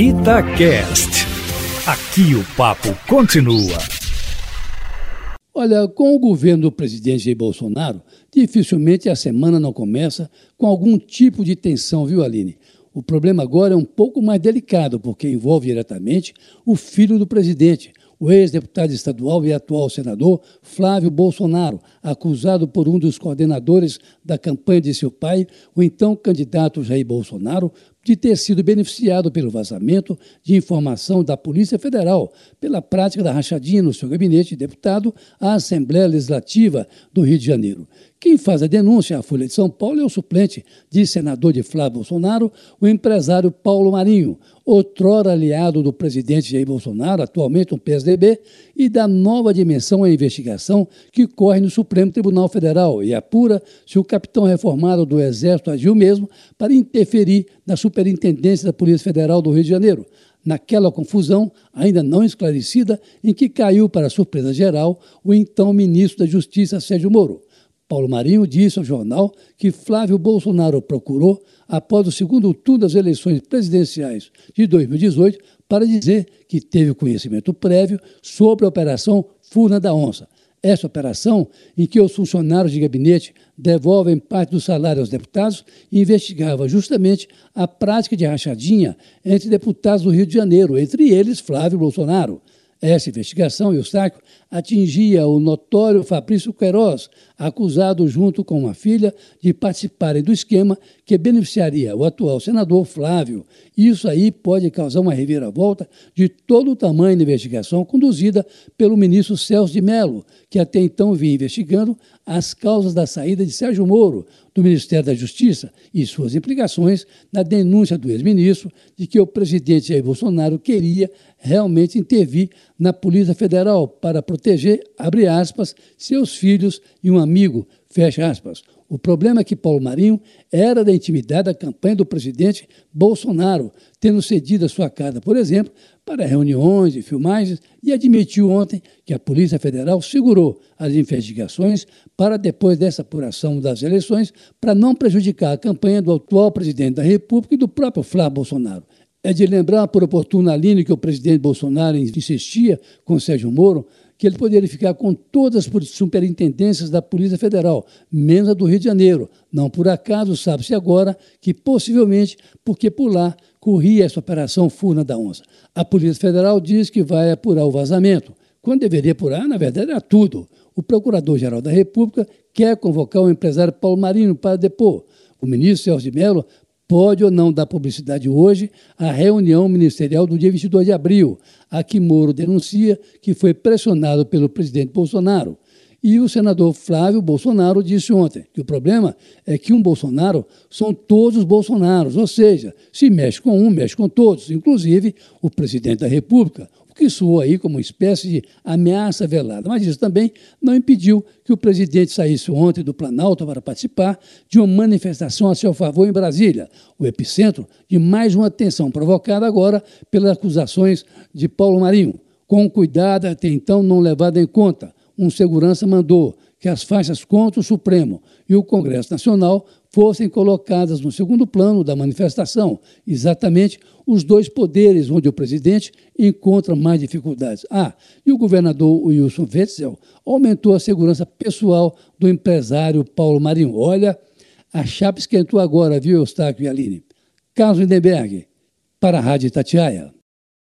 Itacast. Aqui o papo continua. Olha, com o governo do presidente Jair Bolsonaro, dificilmente a semana não começa com algum tipo de tensão, viu, Aline? O problema agora é um pouco mais delicado, porque envolve diretamente o filho do presidente, o ex-deputado estadual e atual senador Flávio Bolsonaro, acusado por um dos coordenadores da campanha de seu pai, o então candidato Jair Bolsonaro, de ter sido beneficiado pelo vazamento de informação da Polícia Federal pela prática da rachadinha no seu gabinete de deputado à Assembleia Legislativa do Rio de Janeiro. Quem faz a denúncia à Folha de São Paulo é o suplente de senador de Flávio Bolsonaro, o empresário Paulo Marinho, outrora aliado do presidente Jair Bolsonaro, atualmente um PSDB, e da nova dimensão à investigação que corre no Supremo Tribunal Federal e apura se o capitão reformado do Exército agiu mesmo para interferir na Superintendência da Polícia Federal do Rio de Janeiro, naquela confusão ainda não esclarecida em que caiu para surpresa geral o então ministro da Justiça Sérgio Moro. Paulo Marinho disse ao jornal que Flávio Bolsonaro procurou, após o segundo turno das eleições presidenciais de 2018, para dizer que teve conhecimento prévio sobre a Operação Furna da Onça. Essa operação, em que os funcionários de gabinete devolvem parte do salário aos deputados, investigava justamente a prática de rachadinha entre deputados do Rio de Janeiro, entre eles Flávio Bolsonaro. Essa investigação, Eustáquio, atingia o notório Fabrício Queiroz, acusado junto com uma filha de participarem do esquema que beneficiaria o atual senador Flávio. Isso aí pode causar uma reviravolta de todo o tamanho da investigação conduzida pelo ministro Celso de Mello, que até então vinha investigando as causas da saída de Sérgio Moro do Ministério da Justiça e suas implicações na denúncia do ex-ministro de que o presidente Jair Bolsonaro queria realmente intervir na Polícia Federal para proteger, aspas, seus filhos e um amigo, fecha aspas. O problema é que Paulo Marinho era da intimidade da campanha do presidente Bolsonaro, tendo cedido a sua casa, por exemplo, para reuniões e filmagens, e admitiu ontem que a Polícia Federal segurou as investigações para, depois dessa apuração das eleições, para não prejudicar a campanha do atual presidente da República e do próprio Flávio Bolsonaro. É de lembrar por oportuna linha que o presidente Bolsonaro insistia com Sérgio Moro que ele poderia ficar com todas as superintendências da Polícia Federal, menos a do Rio de Janeiro. Não por acaso sabe-se agora que possivelmente porque por lá corria essa operação Furna da Onça. A Polícia Federal diz que vai apurar o vazamento, quando deveria apurar, na verdade, era tudo. O Procurador-Geral da República quer convocar o empresário Paulo Marino para depor. O ministro Celso de Mello pode ou não dar publicidade hoje à reunião ministerial do dia 22 de abril, a que Moro denuncia que foi pressionado pelo presidente Bolsonaro. E o senador Flávio Bolsonaro disse ontem que o problema é que um Bolsonaro são todos os Bolsonaros, ou seja, se mexe com um, mexe com todos, inclusive o presidente da República, que soou aí como uma espécie de ameaça velada. Mas isso também não impediu que o presidente saísse ontem do Planalto para participar de uma manifestação a seu favor em Brasília, o epicentro de mais uma tensão provocada agora pelas acusações de Paulo Marinho. Com cuidado até então não levado em conta, um segurança mandou que as faixas contra o Supremo e o Congresso Nacional fossem colocadas no segundo plano da manifestação, exatamente os dois poderes onde o presidente encontra mais dificuldades. Ah, e o governador Wilson Wetzel aumentou a segurança pessoal do empresário Paulo Marinho. Olha, a chapa esquentou agora, viu, Eustáquio e Aline? Carlos Lindenberg, para a Rádio Itatiaia.